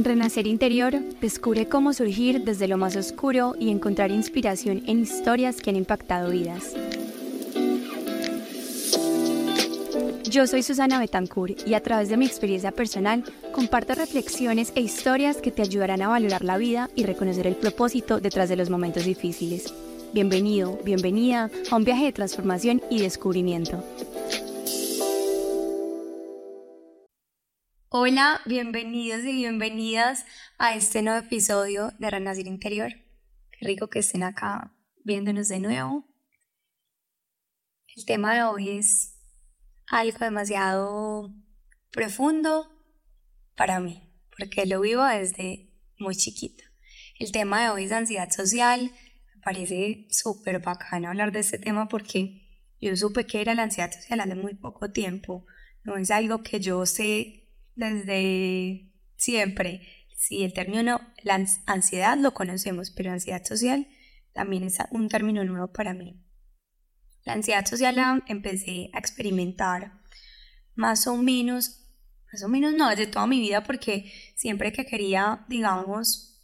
En Renacer Interior, descubre cómo surgir desde lo más oscuro y encontrar inspiración en historias que han impactado vidas. Yo soy Susana Betancourt y a través de mi experiencia personal comparto reflexiones e historias que te ayudarán a valorar la vida y reconocer el propósito detrás de los momentos difíciles. Bienvenido, bienvenida a un viaje de transformación y descubrimiento. Hola, bienvenidos y bienvenidas a este nuevo episodio de Renacer Interior. Qué rico que estén acá viéndonos de nuevo. El tema de hoy es algo demasiado profundo para mí, porque lo vivo desde muy chiquita. El tema de hoy es ansiedad social. Me parece súper bacano hablar de este tema porque yo supe que era la ansiedad social hace muy poco tiempo. No es algo que yo sé desde siempre. Sí, el término la ansiedad lo conocemos, pero ansiedad social también es un término nuevo para mí. La ansiedad social la empecé a experimentar más o menos, más o menos no, desde toda mi vida, porque siempre que quería, digamos,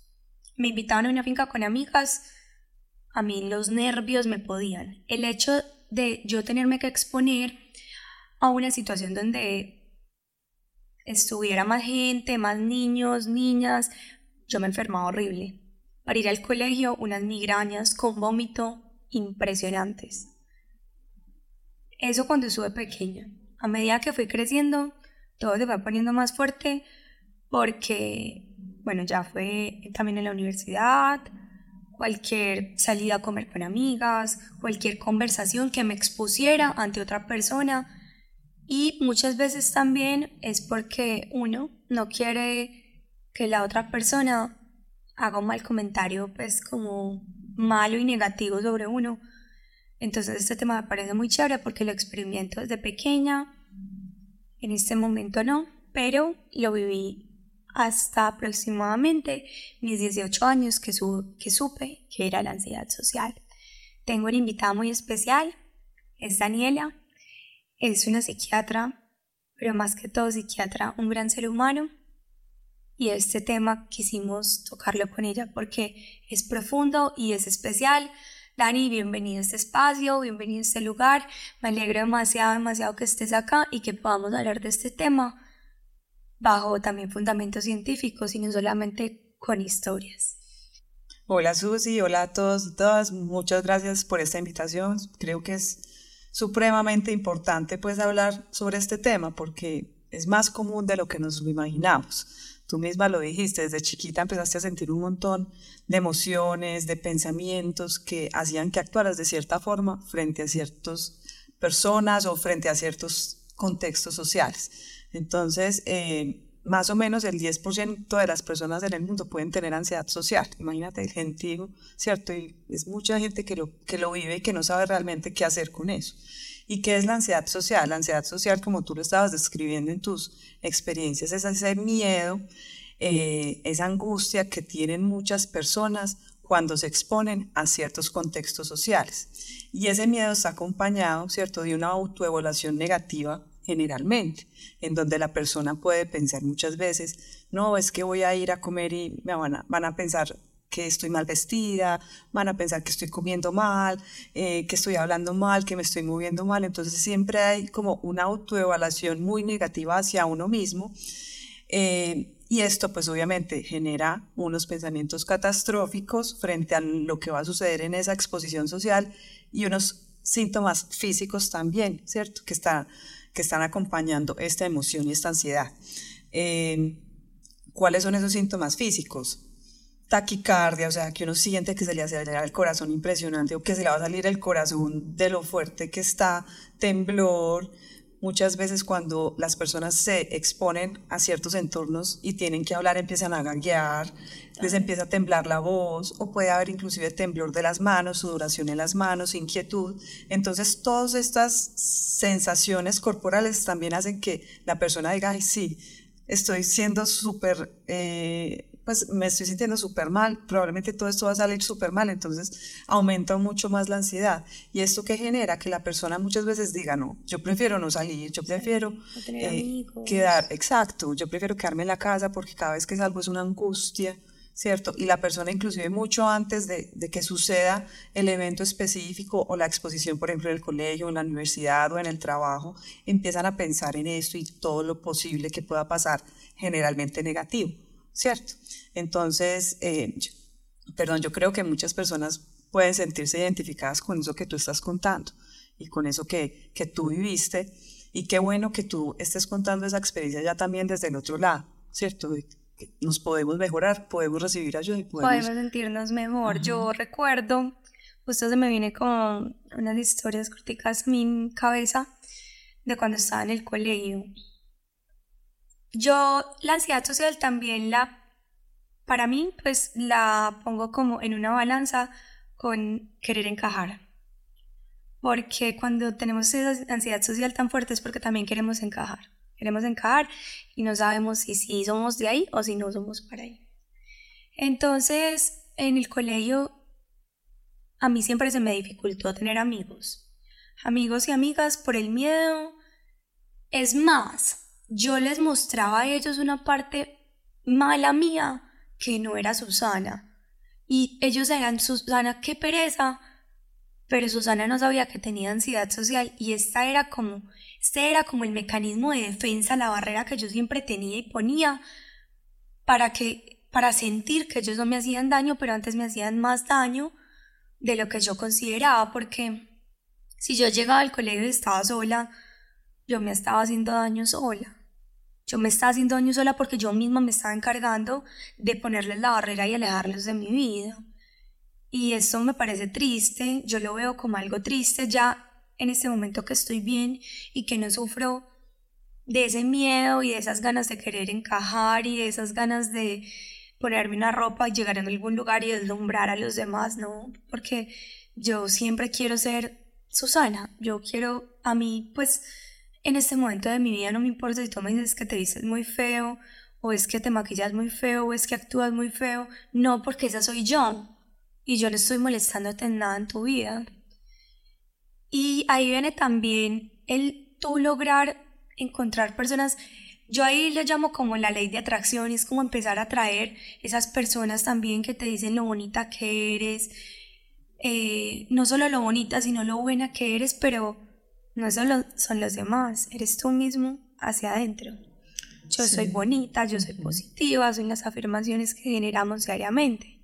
me invitaban a una finca con amigas, a mí los nervios me podían. El hecho de yo tenerme que exponer a una situación donde estuviera más gente, más niños, niñas, yo me enfermaba horrible. Para ir al colegio, unas migrañas con vómito impresionantes. Eso cuando estuve pequeña. A medida que fui creciendo, todo se fue poniendo más fuerte porque, bueno, ya fue también en la universidad, cualquier salida a comer con amigas, cualquier conversación que me expusiera ante otra persona, y muchas veces también es porque uno no quiere que la otra persona haga un mal comentario, pues como malo y negativo sobre uno. Entonces este tema me parece muy chévere porque lo experimento desde pequeña. En este momento no, pero lo viví hasta aproximadamente mis 18 años que, que supe que era la ansiedad social. Tengo una invitada muy especial, es Daniela. Es una psiquiatra, pero más que todo psiquiatra, un gran ser humano. Y este tema quisimos tocarlo con ella porque es profundo y es especial. Dani, bienvenido a este espacio, bienvenido a este lugar. Me alegro demasiado, demasiado que estés acá y que podamos hablar de este tema bajo también fundamentos científicos y no solamente con historias. Hola Susi, hola a todos y todas. Muchas gracias por esta invitación. Creo que es supremamente importante pues hablar sobre este tema porque es más común de lo que nos imaginamos. Tú misma lo dijiste, desde chiquita empezaste a sentir un montón de emociones, de pensamientos que hacían que actuaras de cierta forma frente a ciertas personas o frente a ciertos contextos sociales. Entonces, eh, más o menos el 10% de las personas en el mundo pueden tener ansiedad social. Imagínate el gentío, ¿cierto? Y es mucha gente que lo, que lo vive y que no sabe realmente qué hacer con eso. ¿Y qué es la ansiedad social? La ansiedad social, como tú lo estabas describiendo en tus experiencias, es ese miedo, eh, esa angustia que tienen muchas personas cuando se exponen a ciertos contextos sociales. Y ese miedo está acompañado, ¿cierto?, de una autoevaluación negativa generalmente, en donde la persona puede pensar muchas veces, no, es que voy a ir a comer y me van a, van a pensar que estoy mal vestida, van a pensar que estoy comiendo mal, eh, que estoy hablando mal, que me estoy moviendo mal. Entonces siempre hay como una autoevaluación muy negativa hacia uno mismo. Eh, y esto pues obviamente genera unos pensamientos catastróficos frente a lo que va a suceder en esa exposición social y unos síntomas físicos también, ¿cierto? Que está que están acompañando esta emoción y esta ansiedad. Eh, ¿Cuáles son esos síntomas físicos? Taquicardia, o sea, que uno siente que se le acelera el corazón impresionante o que se le va a salir el corazón de lo fuerte que está, temblor, muchas veces cuando las personas se exponen a ciertos entornos y tienen que hablar, empiezan a gaguear, les empieza a temblar la voz, o puede haber inclusive temblor de las manos, sudoración en las manos, inquietud. Entonces, todas estas sensaciones corporales también hacen que la persona diga, ay, sí, estoy siendo súper... Eh, pues me estoy sintiendo súper mal, probablemente todo esto va a salir súper mal, entonces aumenta mucho más la ansiedad. ¿Y esto que genera? Que la persona muchas veces diga, no, yo prefiero no salir, yo prefiero eh, quedar, exacto, yo prefiero quedarme en la casa porque cada vez que salgo es una angustia. ¿cierto? Y la persona inclusive mucho antes de, de, que suceda el evento específico o la exposición, por ejemplo, en el colegio, en la universidad o en el trabajo, empiezan a pensar en esto y todo lo posible que pueda pasar, generalmente negativo, ¿cierto? Entonces, eh, perdón, yo creo que muchas personas pueden sentirse identificadas con eso que tú estás contando y con eso que, que tú viviste. Y qué bueno que tú estés contando esa experiencia ya también desde el otro lado, ¿cierto? nos podemos mejorar, podemos recibir ayuda y podemos, sentirnos mejor. Yo recuerdo, justo se me viene con unas historias corticas en mi cabeza de cuando estaba en el colegio. Yo la ansiedad social también la, para mí, pues la pongo como en una balanza con querer encajar. Porque cuando tenemos esa ansiedad social tan fuerte es porque también queremos encajar queremos encajar y no sabemos si, si somos de ahí o si no somos para ahí. Entonces, en el colegio, a mí siempre se me dificultó tener amigos. Amigos y amigas por el miedo. Es más, yo les mostraba a ellos una parte mala mía que no era Susana. Y ellos eran Susana, qué pereza. Pero Susana no sabía que tenía ansiedad social y esta era como este era como el mecanismo de defensa, la barrera que yo siempre tenía y ponía para que para sentir que ellos no me hacían daño, pero antes me hacían más daño de lo que yo consideraba, porque si yo llegaba al colegio y estaba sola, yo me estaba haciendo daño sola. Yo me estaba haciendo daño sola porque yo misma me estaba encargando de ponerles la barrera y alejarlos de mi vida. Y eso me parece triste, yo lo veo como algo triste ya en este momento que estoy bien y que no sufro de ese miedo y de esas ganas de querer encajar y de esas ganas de ponerme una ropa y llegar a algún lugar y deslumbrar a los demás, no, porque yo siempre quiero ser Susana, yo quiero a mí, pues en este momento de mi vida no me importa si tú me dices que te dices muy feo o es que te maquillas muy feo o es que actúas muy feo, no, porque esa soy yo y yo le estoy molestándote en nada en tu vida. Y ahí viene también el tú lograr encontrar personas. Yo ahí le llamo como la ley de atracción, es como empezar a atraer esas personas también que te dicen lo bonita que eres, eh, no solo lo bonita, sino lo buena que eres, pero no solo son los demás, eres tú mismo hacia adentro. Yo soy bonita, yo soy positiva, son las afirmaciones que generamos diariamente.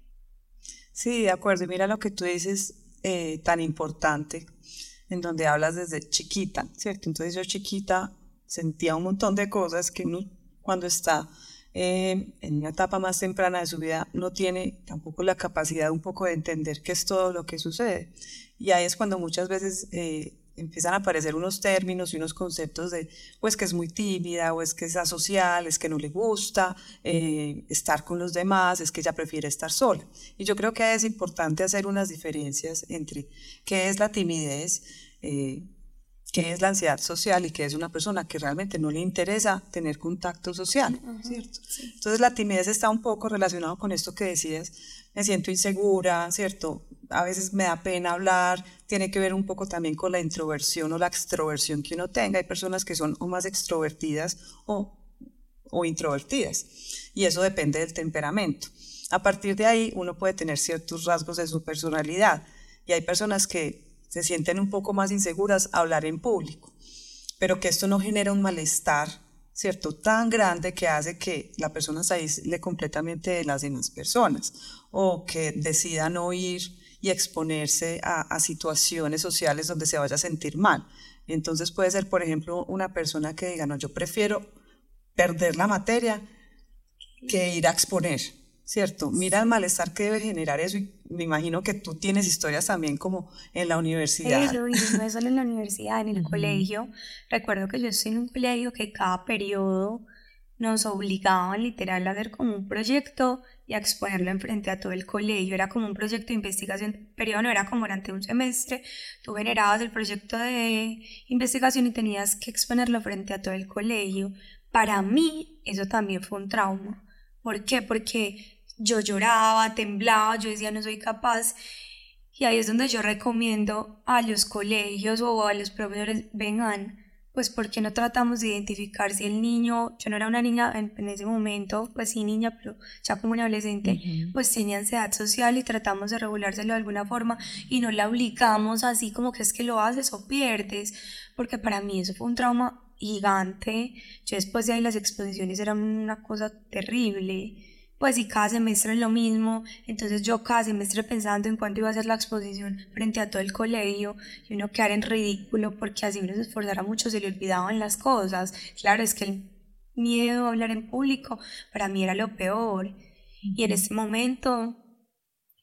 Sí, de acuerdo. Y mira lo que tú dices eh, tan importante en donde hablas desde chiquita, ¿cierto? Entonces yo chiquita sentía un montón de cosas que uno cuando está eh, en una etapa más temprana de su vida no tiene tampoco la capacidad un poco de entender qué es todo lo que sucede. Y ahí es cuando muchas veces eh, empiezan a aparecer unos términos y unos conceptos de, pues que es muy tímida, o es que es asocial, es que no le gusta eh, estar con los demás, es que ella prefiere estar sola. Y yo creo que es importante hacer unas diferencias entre qué es la timidez, eh, qué es la ansiedad social y qué es una persona que realmente no le interesa tener contacto social, ¿cierto? Entonces la timidez está un poco relacionado con esto que decías, me siento insegura, ¿cierto? A veces me da pena hablar, tiene que ver un poco también con la introversión o la extroversión que uno tenga. Hay personas que son o más extrovertidas o, o introvertidas y eso depende del temperamento. A partir de ahí uno puede tener ciertos rasgos de su personalidad y hay personas que se sienten un poco más inseguras a hablar en público, pero que esto no genera un malestar ¿cierto? Tan grande que hace que la persona se aísle completamente de las demás personas o que decida no ir y exponerse a, situaciones sociales donde se vaya a sentir mal. Entonces puede ser, por ejemplo, una persona que diga, no, yo prefiero perder la materia que ir a exponer, ¿cierto? Mira el malestar que debe generar eso y me imagino que tú tienes historias también como en la universidad. Eso, y no es solo en la universidad, en el colegio. Recuerdo que yo estoy en un colegio que cada periodo nos obligaban literal a hacer como un proyecto y a exponerlo enfrente a todo el colegio. Era como un proyecto de investigación, periodo no era como durante un semestre. Tú generabas el proyecto de investigación y tenías que exponerlo frente a todo el colegio. Para mí eso también fue un trauma. ¿Por qué? Porque yo lloraba, temblaba, yo decía no soy capaz. Y ahí es donde yo recomiendo a los colegios o a los profesores, vengan, pues porque no tratamos de identificar si el niño, yo no era una niña en, ese momento, pues sí niña, pero ya como un adolescente, pues tenía ansiedad social y tratamos de regulárselo de alguna forma y no la obligamos así como que es que lo haces o pierdes, porque para mí eso fue un trauma gigante, yo después de ahí las exposiciones eran una cosa terrible, pues y cada semestre es lo mismo, entonces yo cada semestre pensando en cuánto iba a ser la exposición frente a todo el colegio y uno quedar en ridículo porque así uno se esforzara mucho, se le olvidaban las cosas. Claro, es que el miedo a hablar en público para mí era lo peor. Y en ese momento,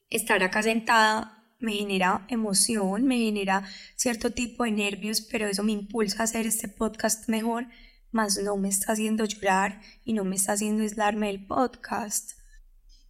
estar acá sentada me genera emoción, me genera cierto tipo de nervios, pero eso me impulsa a hacer este podcast mejor más no me está haciendo llorar y no me está haciendo aislarme del podcast.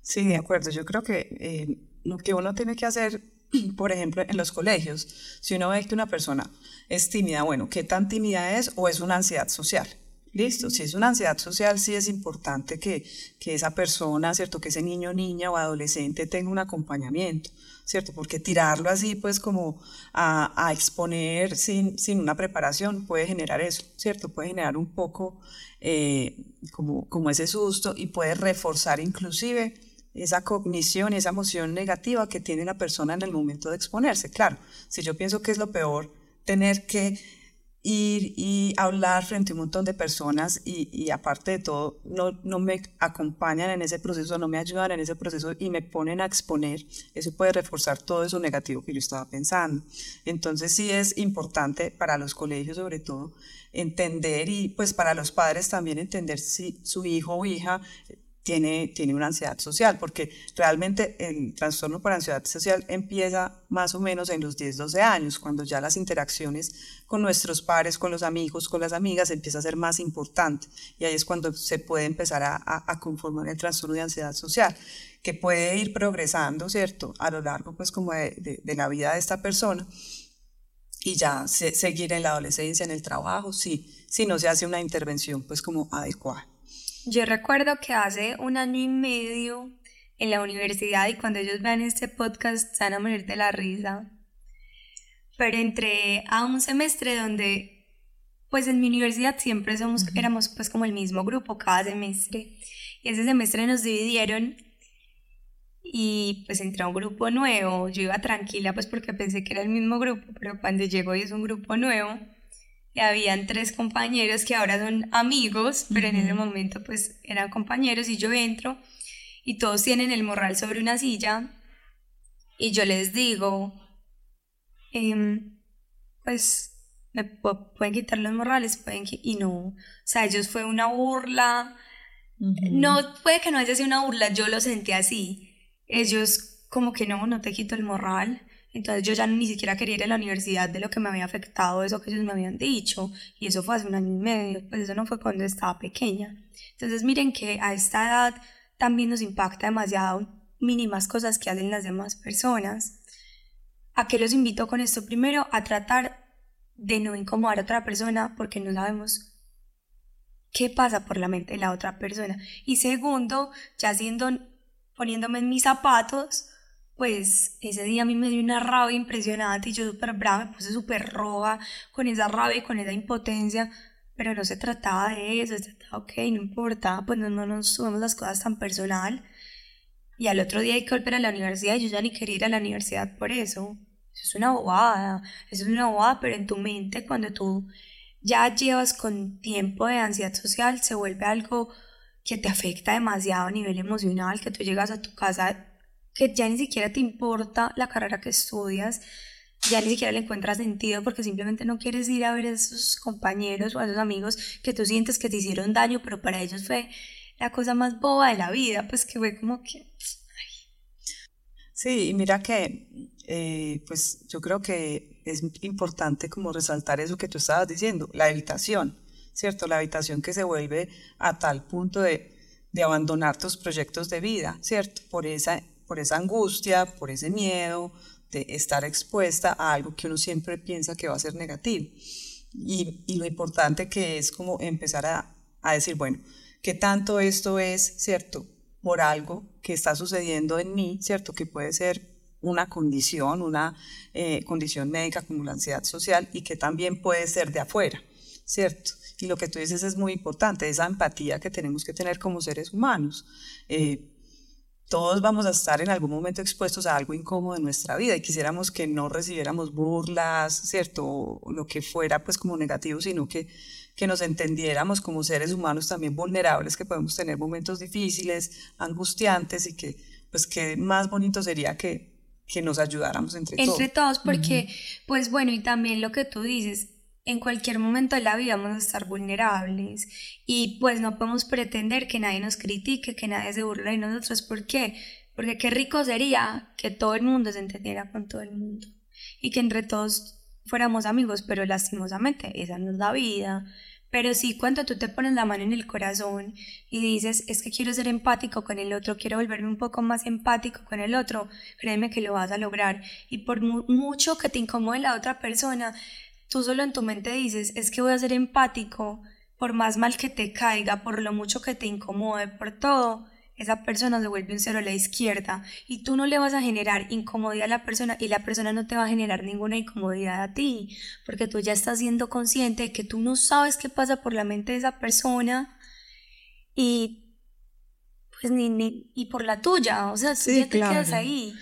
Sí, de acuerdo. Yo creo que eh, lo que uno tiene que hacer, por ejemplo, en los colegios, si uno ve que una persona es tímida, bueno, ¿qué tan tímida es o es una ansiedad social? Listo, si es una ansiedad social, sí es importante que, que esa persona, ¿cierto? Que ese niño, niña o adolescente tenga un acompañamiento. ¿Cierto? Porque tirarlo así, pues como a, exponer sin, sin, una preparación puede generar eso, ¿cierto? Puede generar un poco eh, como, como ese susto y puede reforzar inclusive esa cognición, esa emoción negativa que tiene la persona en el momento de exponerse. Claro, si yo pienso que es lo peor tener que ir y hablar frente a un montón de personas y, aparte de todo no, no me acompañan en ese proceso, no me ayudan en ese proceso y me ponen a exponer, eso puede reforzar todo eso negativo que yo estaba pensando. Entonces sí es importante para los colegios sobre todo entender y pues para los padres también entender si su hijo o hija tiene, tiene una ansiedad social, porque realmente el trastorno por ansiedad social empieza más o menos en los 10, 12 años, cuando ya las interacciones con nuestros pares, con los amigos, con las amigas, empieza a ser más importante. Y ahí es cuando se puede empezar a, conformar el trastorno de ansiedad social, que puede ir progresando, ¿cierto?, a lo largo, pues, como de, la vida de esta persona. Y ya seguir en la adolescencia, en el trabajo, sí, si no se hace una intervención, pues, como adecuada. Yo recuerdo que hace un año y medio en la universidad y cuando ellos vean este podcast se van a morir de la risa. Pero entré a un semestre donde, pues en mi universidad siempre somos, éramos pues como el mismo grupo cada semestre. Y ese semestre nos dividieron y pues entré a un grupo nuevo. Yo iba tranquila pues porque pensé que era el mismo grupo, pero cuando llegó y es un grupo nuevo, y habían tres compañeros que ahora son amigos, pero en ese momento pues eran compañeros y yo entro y todos tienen el morral sobre una silla y yo les digo, em, pues me pueden quitar los morrales, pueden y no, o sea, ellos fue una burla, no puede que no haya sido una burla, yo lo sentí así, ellos como que no, no te quito el morral, entonces yo ya ni siquiera quería ir a la universidad de lo que me había afectado eso que ellos me habían dicho. Y eso fue hace un año y medio, pues eso no fue cuando estaba pequeña. Entonces miren que a esta edad también nos impacta demasiado mínimas cosas que hacen las demás personas. ¿A qué los invito con esto? Primero, a tratar de no incomodar a otra persona porque no sabemos qué pasa por la mente de la otra persona. Y segundo, ya siendo, poniéndome en mis zapatos, pues ese día a mí me dio una rabia impresionante y yo súper brava, me puse súper roja con esa rabia y con esa impotencia, pero no se trataba de eso, se trataba, ok, no importa, pues no, no nos subimos las cosas tan personal. Y al otro día hay que volver a la universidad y yo ya ni quería ir a la universidad por eso. Eso es una bobada, eso es una bobada, pero en tu mente cuando tú ya llevas con tiempo de ansiedad social se vuelve algo que te afecta demasiado a nivel emocional, que tú llegas a tu casa que ya ni siquiera te importa la carrera que estudias, ya ni siquiera le encuentras sentido porque simplemente no quieres ir a ver a esos compañeros o a esos amigos que tú sientes que te hicieron daño, pero para ellos fue la cosa más boba de la vida, pues que fue como que... Sí, mira que, eh, pues yo creo que es importante como resaltar eso que tú estabas diciendo, la habitación, ¿cierto? La habitación que se vuelve a tal punto de, de abandonar tus proyectos de vida, ¿cierto? Por esa por esa angustia, por ese miedo de estar expuesta a algo que uno siempre piensa que va a ser negativo. Y, lo importante que es como empezar a, a, decir, bueno, ¿qué tanto esto es, cierto? por algo que está sucediendo en mí, ¿cierto? Que puede ser una condición, una eh, condición médica como la ansiedad social y que también puede ser de afuera, ¿cierto? Y lo que tú dices es muy importante, esa empatía que tenemos que tener como seres humanos. Eh, todos vamos a estar en algún momento expuestos a algo incómodo en nuestra vida y quisiéramos que no recibiéramos burlas, ¿cierto? O lo que fuera pues como negativo, sino que, que nos entendiéramos como seres humanos también vulnerables, que podemos tener momentos difíciles, angustiantes y que pues que más bonito sería que que nos ayudáramos entre, todos. Entre todos, porque, pues bueno, y también lo que tú dices, en cualquier momento de la vida vamos a estar vulnerables y pues no podemos pretender que nadie nos critique, que nadie se burle de nosotros. ¿Por qué? Porque qué rico sería que todo el mundo se entendiera con todo el mundo y que entre todos fuéramos amigos, pero lastimosamente esa no es la vida. Pero sí, cuando tú te pones la mano en el corazón y dices, es que quiero ser empático con el otro, quiero volverme un poco más empático con el otro, créeme que lo vas a lograr. Y por mucho que te incomode la otra persona, tú solo en tu mente dices, es que voy a ser empático, por más mal que te caiga, por lo mucho que te incomode, por todo, esa persona se vuelve un cero a la izquierda y tú no le vas a generar incomodidad a la persona y la persona no te va a generar ninguna incomodidad a ti, porque tú ya estás siendo consciente de que tú no sabes qué pasa por la mente de esa persona y pues ni, y por la tuya, o sea, tú ya te quedas ahí.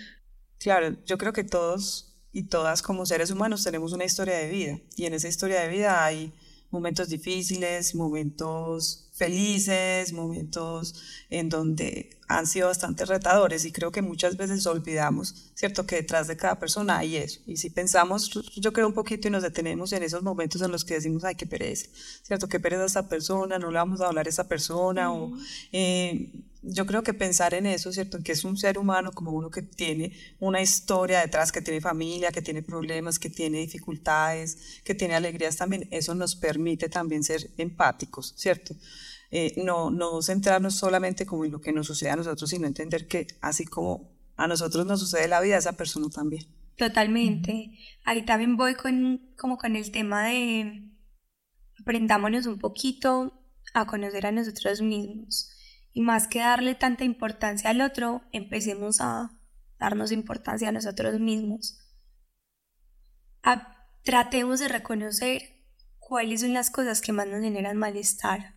Claro, yo creo que todos y todas como seres humanos tenemos una historia de vida y en esa historia de vida hay momentos difíciles, momentos felices, momentos en donde han sido bastante retadores y creo que muchas veces olvidamos, ¿cierto? Que detrás de cada persona hay eso. Y si pensamos, yo creo un poquito y nos detenemos en esos momentos en los que decimos, ay, qué pereza, ¿cierto? Qué pereza esa persona, no le vamos a hablar a esa persona o... Eh, yo creo que pensar en eso, ¿cierto? Que es un ser humano como uno que tiene una historia detrás, que tiene familia, que tiene problemas, que tiene dificultades, que tiene alegrías también, eso nos permite también ser empáticos, ¿cierto? Eh, no, no centrarnos solamente como en lo que nos sucede a nosotros, sino entender que así como a nosotros nos sucede la vida, a esa persona también. Totalmente. Ahí también voy con, como con el tema de aprendámonos un poquito a conocer a nosotros mismos. Y más que darle tanta importancia al otro, empecemos a darnos importancia a nosotros mismos. tratemos de reconocer cuáles son las cosas que más nos generan malestar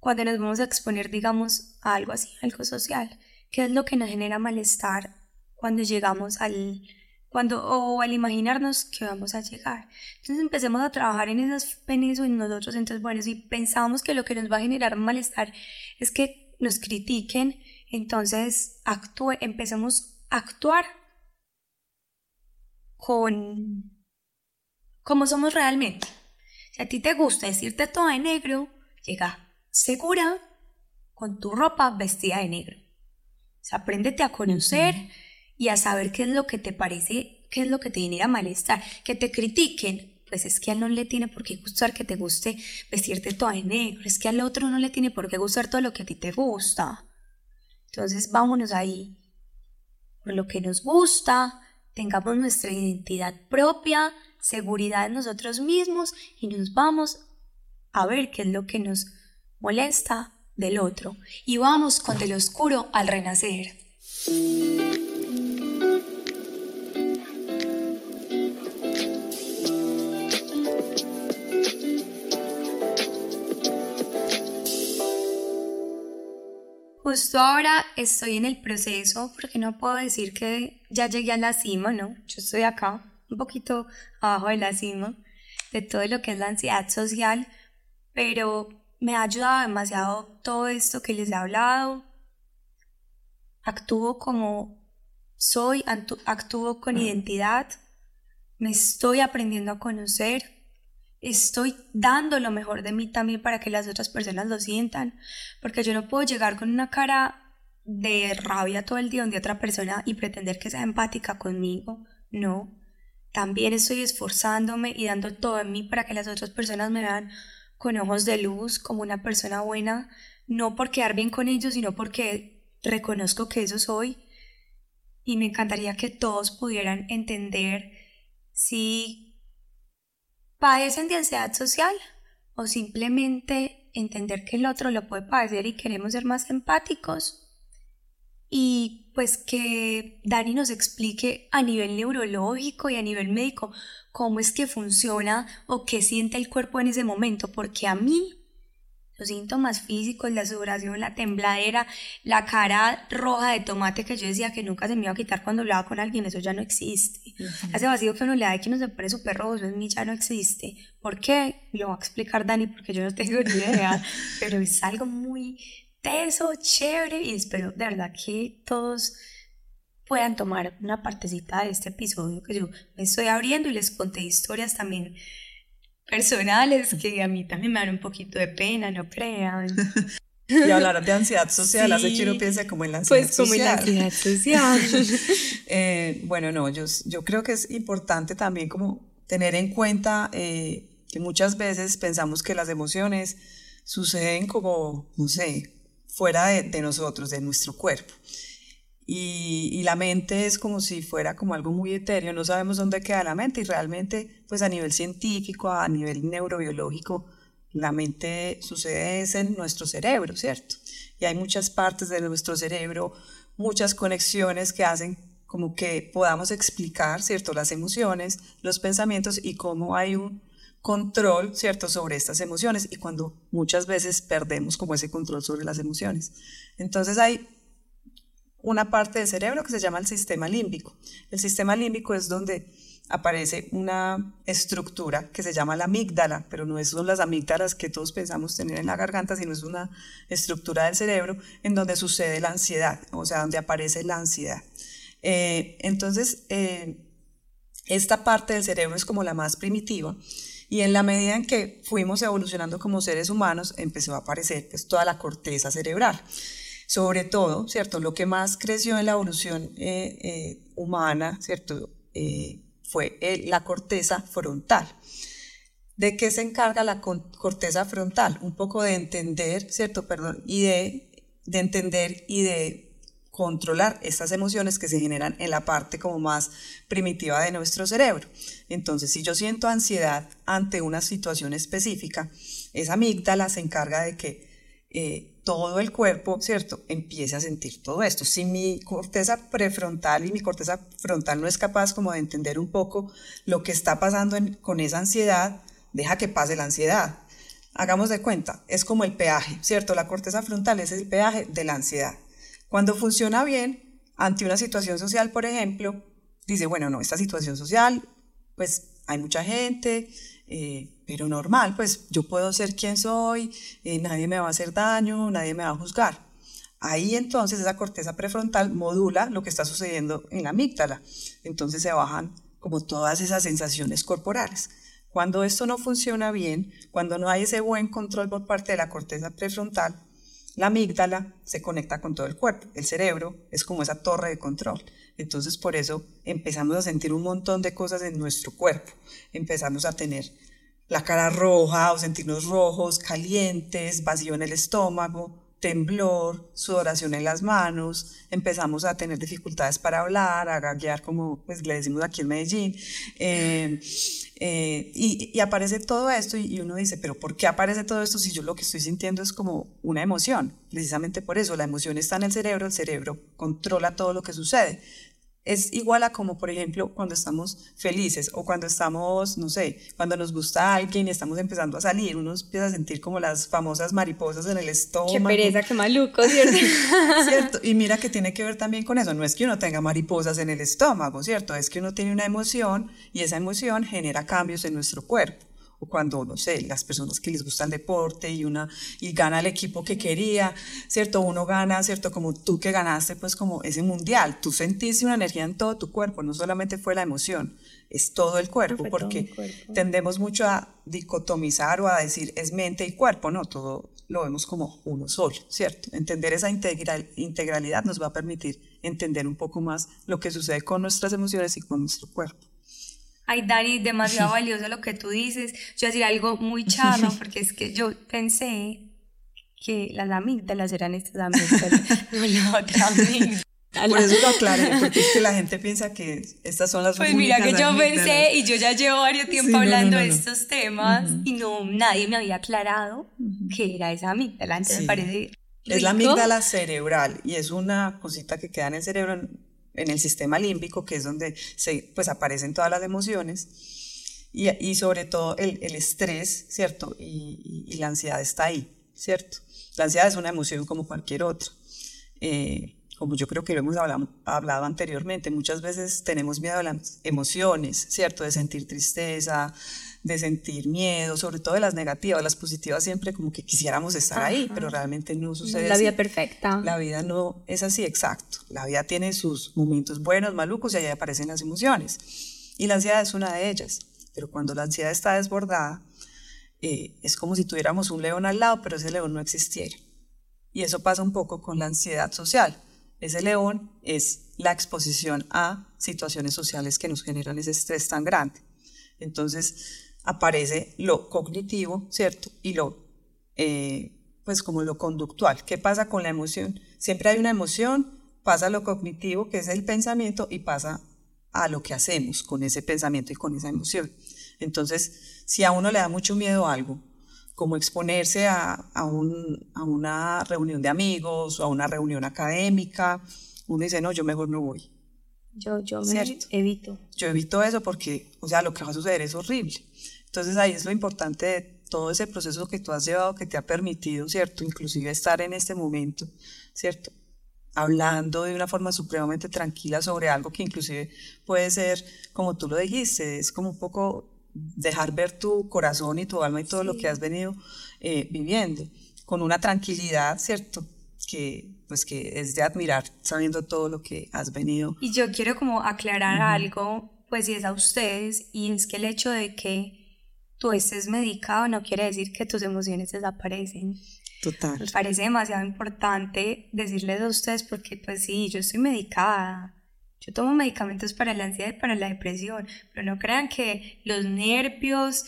cuando nos vamos a exponer, digamos, a algo así, algo social, qué es lo que nos genera malestar cuando llegamos al, cuando, o al imaginarnos que vamos a llegar. Entonces empecemos a trabajar en, esas, en eso en nosotros, entonces, bueno, si pensamos que lo que nos va a generar malestar es que nos critiquen, entonces actúe, empecemos a actuar con como somos realmente. Si a ti te gusta decirte todo de negro, llega segura con tu ropa vestida de negro. O sea, apréndete a conocer y a saber qué es lo que te parece, qué es lo que te genera malestar. Que te critiquen, pues es que a él no le tiene por qué gustar que te guste vestirte toda de negro, es que al otro no le tiene por qué gustar todo lo que a ti te gusta. Entonces vámonos ahí por lo que nos gusta, tengamos nuestra identidad propia, seguridad en nosotros mismos y nos vamos a ver qué es lo que nos molesta del otro y vamos con del oscuro al renacer. Justo ahora estoy en el proceso porque no puedo decir que ya llegué a la cima, ¿no? Yo estoy acá, un poquito abajo de la cima, de todo lo que es la ansiedad social, pero me ha ayudado demasiado todo esto que les he hablado. Actúo como soy, actúo con identidad, me estoy aprendiendo a conocer, estoy dando lo mejor de mí también para que las otras personas lo sientan, porque yo no puedo llegar con una cara de rabia todo el día de otra persona y pretender que sea empática conmigo, no. También estoy esforzándome y dando todo en mí para que las otras personas me vean con ojos de luz, como una persona buena, no por quedar bien con ellos, sino porque reconozco que eso soy. Y me encantaría que todos pudieran entender si padecen de ansiedad social o simplemente entender que el otro lo puede padecer y queremos ser más empáticos. Y pues que Dani nos explique a nivel neurológico y a nivel médico cómo es que funciona o qué siente el cuerpo en ese momento, porque a mí los síntomas físicos, la sudoración, la tembladera, la cara roja de tomate que yo decía que nunca se me iba a quitar cuando hablaba con alguien, eso ya no existe. Hace vacío que uno le da que uno se pone súper rojo, eso en mí ya no existe. ¿Por qué? Lo va a explicar Dani porque yo no tengo ni idea, pero es algo muy teso, chévere y espero de verdad que todos puedan tomar una partecita de este episodio que yo me estoy abriendo y les conté historias también personales que a mí también me dan un poquito de pena, no crean. Y hablar de ansiedad social, hace que uno piensa como en la ansiedad pues, como en la ansiedad social. eh, bueno, no, yo, yo creo que es importante también como tener en cuenta eh, que muchas veces pensamos que las emociones suceden como, no sé, fuera de, de nosotros, de nuestro cuerpo. Y, la mente es como si fuera como algo muy etéreo, no sabemos dónde queda la mente y realmente pues a nivel científico, a nivel neurobiológico, la mente sucede en nuestro cerebro, ¿cierto? Y hay muchas partes de nuestro cerebro, muchas conexiones que hacen como que podamos explicar, ¿cierto? Las emociones, los pensamientos y cómo hay un control, ¿cierto?, sobre estas emociones y cuando muchas veces perdemos como ese control sobre las emociones. Entonces hay una parte del cerebro que se llama el sistema límbico. El sistema límbico es donde aparece una estructura que se llama la amígdala, pero no son las amígdalas que todos pensamos tener en la garganta, sino es una estructura del cerebro en donde sucede la ansiedad, o sea, donde aparece la ansiedad. Eh, entonces, eh, esta parte del cerebro es como la más primitiva y en la medida en que fuimos evolucionando como seres humanos, empezó a aparecer pues, toda la corteza cerebral sobre todo, ¿cierto? Lo que más creció en la evolución eh, eh, humana, ¿cierto? Eh, fue la corteza frontal. ¿De qué se encarga la corteza frontal? Un poco de entender, ¿cierto? Perdón, y de, de entender y de controlar estas emociones que se generan en la parte como más primitiva de nuestro cerebro. Entonces, si yo siento ansiedad ante una situación específica, esa amígdala se encarga de que todo el cuerpo, ¿cierto?, empiece a sentir todo esto. Si mi corteza prefrontal y mi corteza frontal no es capaz como de entender un poco lo que está pasando con esa ansiedad, deja que pase la ansiedad. Hagamos de cuenta, es como el peaje, ¿cierto? La corteza frontal es el peaje de la ansiedad. Cuando funciona bien, ante una situación social, por ejemplo, dice, bueno, no, esta situación social, pues hay mucha gente, eh, pero normal, pues yo puedo ser quien soy, eh, nadie me va a hacer daño, nadie me va a juzgar. Ahí entonces esa corteza prefrontal modula lo que está sucediendo en la amígdala. Entonces se bajan como todas esas sensaciones corporales. Cuando esto no funciona bien, cuando no hay ese buen control por parte de la corteza prefrontal, la amígdala se conecta con todo el cuerpo. El cerebro es como esa torre de control. Entonces por eso empezamos a sentir un montón de cosas en nuestro cuerpo. Empezamos a tener la cara roja o sentirnos rojos, calientes, vacío en el estómago, temblor, sudoración en las manos, empezamos a tener dificultades para hablar, a gaguear como pues, le decimos aquí en Medellín, eh, eh, y, aparece todo esto y, uno dice, pero ¿por qué aparece todo esto si yo lo que estoy sintiendo es como una emoción? Precisamente por eso, la emoción está en el cerebro, el cerebro controla todo lo que sucede es igual a como, por ejemplo, cuando estamos felices o cuando estamos, no sé, cuando nos gusta alguien y estamos empezando a salir, uno empieza a sentir como las famosas mariposas en el estómago. Qué pereza, qué maluco, ¿cierto? ¿cierto? Y mira que tiene que ver también con eso, no es que uno tenga mariposas en el estómago, ¿cierto? Es que uno tiene una emoción y esa emoción genera cambios en nuestro cuerpo o cuando, no sé, las personas que les gusta el deporte y, una, y gana el equipo que quería, ¿cierto? Uno gana, ¿cierto? Como tú que ganaste, pues como ese mundial, tú sentiste una energía en todo tu cuerpo, no solamente fue la emoción, es todo el cuerpo, porque tendemos mucho a dicotomizar o a decir es mente y cuerpo, no, todo lo vemos como uno solo, ¿cierto? Entender esa integral, integralidad nos va a permitir entender un poco más lo que sucede con nuestras emociones y con nuestro cuerpo. Ay, Dani, demasiado valioso lo que tú dices. Yo voy a decir algo muy charro, porque es que yo pensé que las amígdalas eran estas amígdalas, no la otra. Por eso lo aclaré, porque es que la gente piensa que estas son las Pues mira que yo pensé y yo ya llevo varios tiempo hablando de estos temas y no, nadie me había aclarado que era esa amígdala, entonces me parece Es la amígdala cerebral y es una cosita que queda en el cerebro, en, el sistema límbico, que es donde se, pues, aparecen todas las emociones y, y sobre todo el, el, estrés, ¿cierto? Y, la ansiedad está ahí, ¿cierto? La ansiedad es una emoción como cualquier otra. Eh, como yo creo que lo hemos hablado, hablado, anteriormente, muchas veces tenemos miedo a las emociones, ¿cierto? De sentir tristeza, de sentir miedo, sobre todo de las negativas, las positivas siempre como que quisiéramos estar ahí, pero realmente no sucede La vida perfecta. La vida no es así, exacto. La vida tiene sus momentos buenos, malucos y ahí aparecen las emociones. Y la ansiedad es una de ellas. Pero cuando la ansiedad está desbordada, eh, es como si tuviéramos un león al lado, pero ese león no existiera. Y eso pasa un poco con la ansiedad social ese león es la exposición a situaciones sociales que nos generan ese estrés tan grande. Entonces aparece lo cognitivo, ¿cierto? Y lo, eh, pues como lo conductual. ¿Qué pasa con la emoción? Siempre hay una emoción, pasa lo cognitivo, que es el pensamiento, y pasa a lo que hacemos con ese pensamiento y con esa emoción. Entonces, si a uno le da mucho miedo algo, como exponerse a, a, un, a, una reunión de amigos o a una reunión académica. Uno dice, no, yo mejor no voy. Yo, yo me evito. Yo evito eso porque, o sea, lo que va a suceder es horrible. Entonces ahí es lo importante de todo ese proceso que tú has llevado, que te ha permitido, ¿cierto? Inclusive estar en este momento, ¿cierto? Hablando de una forma supremamente tranquila sobre algo que inclusive puede ser, como tú lo dijiste, es como un poco dejar ver tu corazón y tu alma y todo lo que has venido eh, viviendo, con una tranquilidad, ¿cierto? Que, pues que es de admirar sabiendo todo lo que has venido. Y yo quiero como aclarar algo, pues si es a ustedes, y es que el hecho de que tú estés medicado no quiere decir que tus emociones desaparecen. Total. Me parece demasiado importante decirles a ustedes porque pues sí, yo estoy medicada, yo tomo medicamentos para la ansiedad y para la depresión, pero no crean que los nervios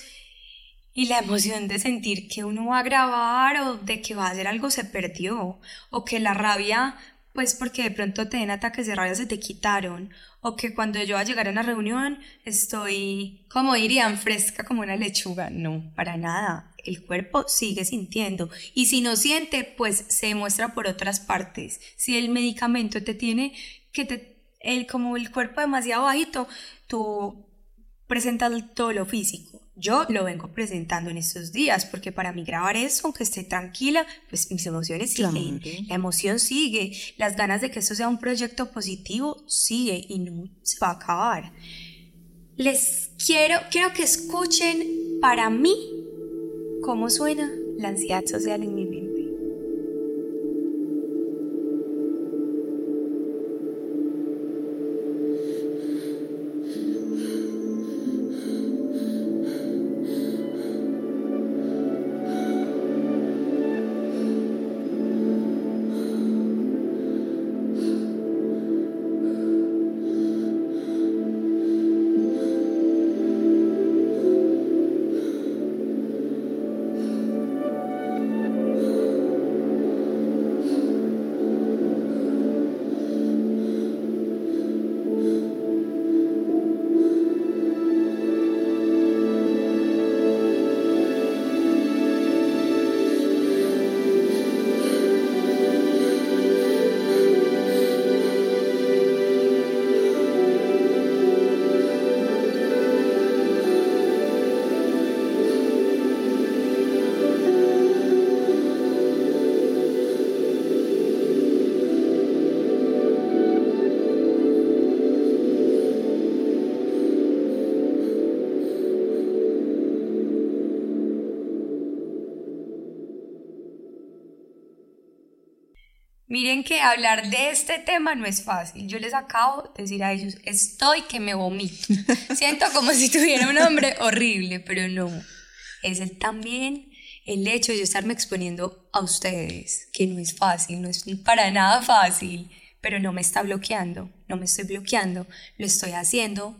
y la emoción de sentir que uno va a grabar o de que va a hacer algo se perdió, o que la rabia, pues porque de pronto te den ataques de rabia se te quitaron, o que cuando yo va a llegar a una reunión estoy, como dirían, fresca como una lechuga. No, para nada. El cuerpo sigue sintiendo y si no siente, pues se demuestra por otras partes. Si el medicamento te tiene que te el, como el cuerpo demasiado bajito, tú presentas todo lo físico. Yo lo vengo presentando en estos días porque para mí grabar eso, aunque esté tranquila, pues mis emociones siguen, la emoción sigue, las ganas de que esto sea un proyecto positivo sigue y no se va a acabar. Les quiero, quiero que escuchen para mí cómo suena la ansiedad social en mi vida. Miren que hablar de este tema no es fácil. Yo les acabo de decir a ellos, estoy que me vomito. Siento como si tuviera un hombre horrible, pero no. Es el, también el hecho de yo estarme exponiendo a ustedes, que no es fácil, no es para nada fácil, pero no me está bloqueando, no me estoy bloqueando, lo estoy haciendo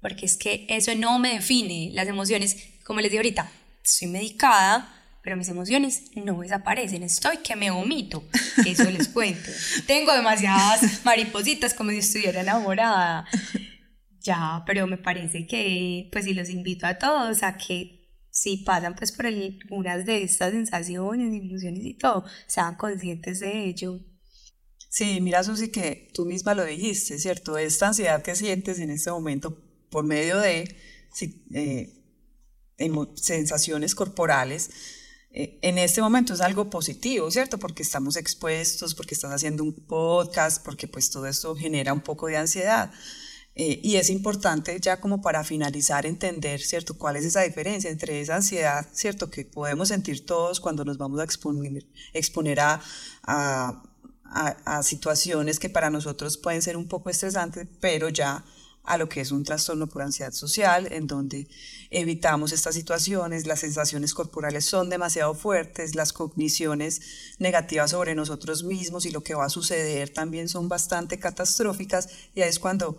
porque es que eso no me define las emociones. Como les digo ahorita, estoy medicada, pero mis emociones no desaparecen. Estoy que me vomito, eso les cuento. Tengo demasiadas maripositas como si estuviera enamorada. Ya, pero me parece que, pues, si los invito a todos a que si pasan pues por algunas de estas sensaciones, ilusiones y todo, sean conscientes de ello. Sí, mira Susi que tú misma lo dijiste, ¿cierto? Esta ansiedad que sientes en este momento por medio de eh, sensaciones corporales, eh, en este momento es algo positivo, ¿cierto? Porque estamos expuestos, porque estás haciendo un podcast, porque pues todo esto genera un poco de ansiedad. Eh, y es importante ya como para finalizar entender, ¿cierto? ¿Cuál es esa diferencia entre esa ansiedad, ¿cierto? Que podemos sentir todos cuando nos vamos a exponer, a, situaciones que para nosotros pueden ser un poco estresantes, pero ya a lo que es un trastorno por ansiedad social, en donde evitamos estas situaciones, las sensaciones corporales son demasiado fuertes, las cogniciones negativas sobre nosotros mismos y lo que va a suceder también son bastante catastróficas y ahí es cuando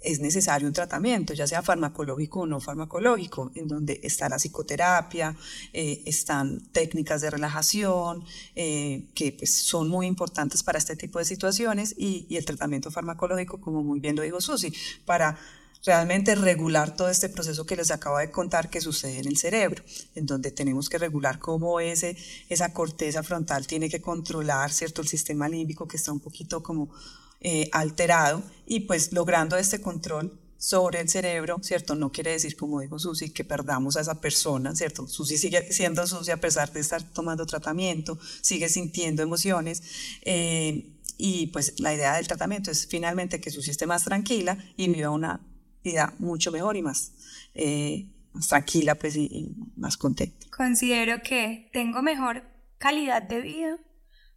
es necesario un tratamiento, ya sea farmacológico o no farmacológico, en donde está la psicoterapia, eh, están técnicas de relajación, eh, que pues, son muy importantes para este tipo de situaciones, y, y, el tratamiento farmacológico, como muy bien lo dijo Susi, para realmente regular todo este proceso que les acabo de contar que sucede en el cerebro, en donde tenemos que regular cómo ese, esa corteza frontal tiene que controlar, ¿cierto?, el sistema límbico que está un poquito como eh, alterado y pues logrando este control sobre el cerebro, ¿cierto? No quiere decir, como dijo Susi, que perdamos a esa persona, ¿cierto? Susi sigue siendo Susi a pesar de estar tomando tratamiento, sigue sintiendo emociones. Eh, y pues la idea del tratamiento es finalmente que Susi esté más tranquila y viva una vida mucho mejor y más, eh, más tranquila pues, y más contenta. Considero que tengo mejor calidad de vida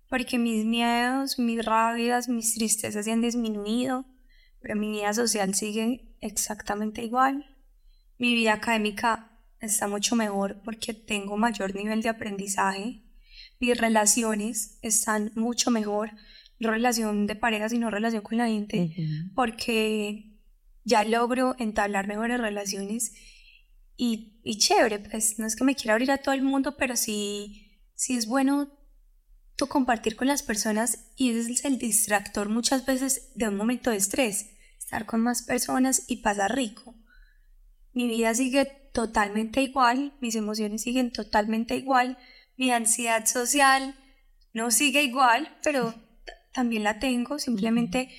porque mis miedos, mis rabias, mis tristezas se han disminuido, pero mi vida social sigue exactamente igual. Mi vida académica está mucho mejor porque tengo mayor nivel de aprendizaje. Mis relaciones están mucho mejor, no relación de pareja, sino relación con la gente, porque ya logro entablar mejores relaciones y, y, chévere, pues no es que me quiera abrir a todo el mundo, pero sí, sí es bueno tú compartir con las personas y ese es el distractor muchas veces de un momento de estrés, estar con más personas y pasar rico. Mi vida sigue totalmente igual, mis emociones siguen totalmente igual, mi ansiedad social no sigue igual, pero también la tengo, simplemente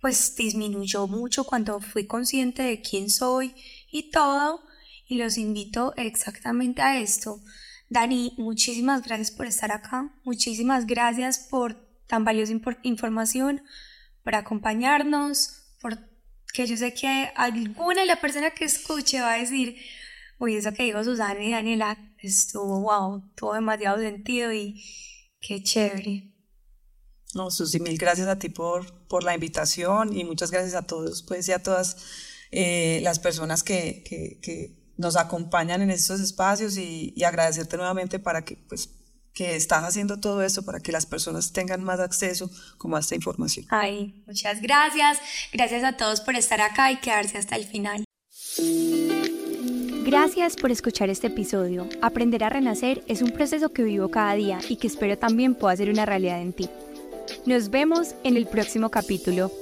pues disminuyó mucho cuando fui consciente de quién soy y todo, y los invito exactamente a esto, Dani, muchísimas gracias por estar acá, muchísimas gracias por tan valiosa información, por acompañarnos, porque yo sé que alguna de la persona que escuche va a decir, uy, eso que dijo Susana y Daniela estuvo, wow, tuvo demasiado sentido y qué chévere. No, Susi, mil gracias a ti por, por la invitación y muchas gracias a todos, pues y a todas eh, las personas que, que nos acompañan en estos espacios y, agradecerte nuevamente para que, pues, que estás haciendo todo eso para que las personas tengan más acceso como a esta información. Ay, muchas gracias. Gracias a todos por estar acá y quedarse hasta el final. Gracias por escuchar este episodio. Aprender a renacer es un proceso que vivo cada día y que espero también pueda ser una realidad en ti. Nos vemos en el próximo capítulo.